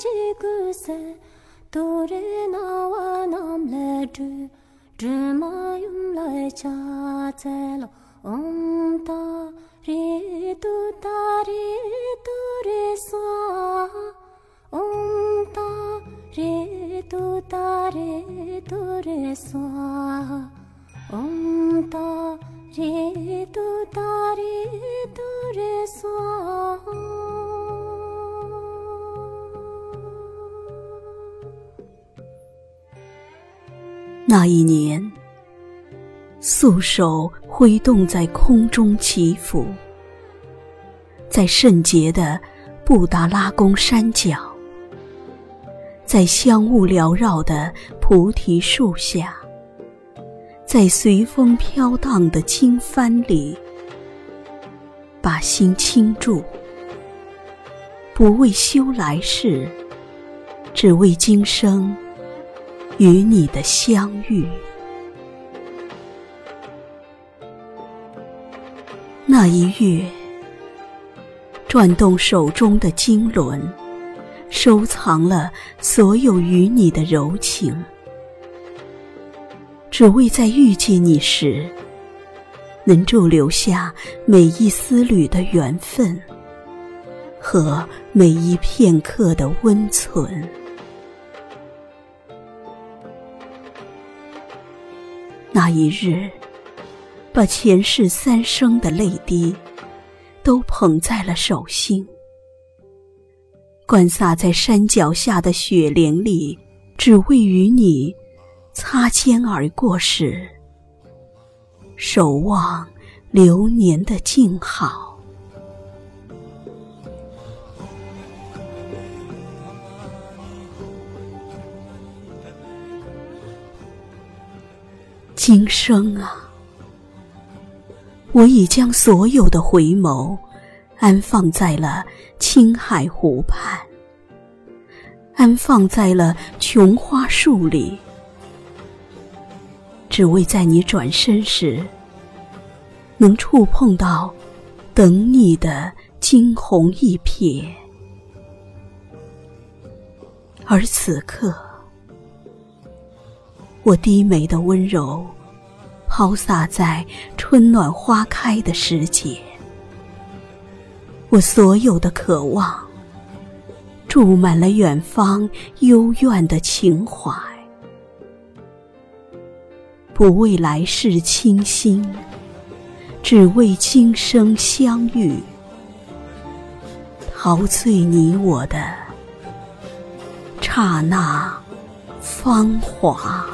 chi ku se to re na wa nam le du du ma yum lai cha ce lo om ta re tu ta re tu re sa om ta re tu ta re tu re sa om ta re tu ta re tu re sa 那一年，素手挥动在空中起伏，在圣洁的布达拉宫山脚，在香雾缭绕的菩提树下，在随风飘荡的经幡里，把心倾注，不为修来世，只为今生。与你的相遇，那一月，转动手中的经轮，收藏了所有与你的柔情，只为在遇见你时，能驻留下每一丝缕的缘分和每一片刻的温存。那一日，把前世三生的泪滴，都捧在了手心，灌洒在山脚下的雪莲里，只为与你擦肩而过时，守望流年的静好。今生啊，我已将所有的回眸安放在了青海湖畔，安放在了琼花树里，只为在你转身时，能触碰到等你的惊鸿一瞥。而此刻。我低眉的温柔，抛洒在春暖花开的时节。我所有的渴望，注满了远方幽怨的情怀。不为来世倾心，只为今生相遇，陶醉你我的刹那芳华。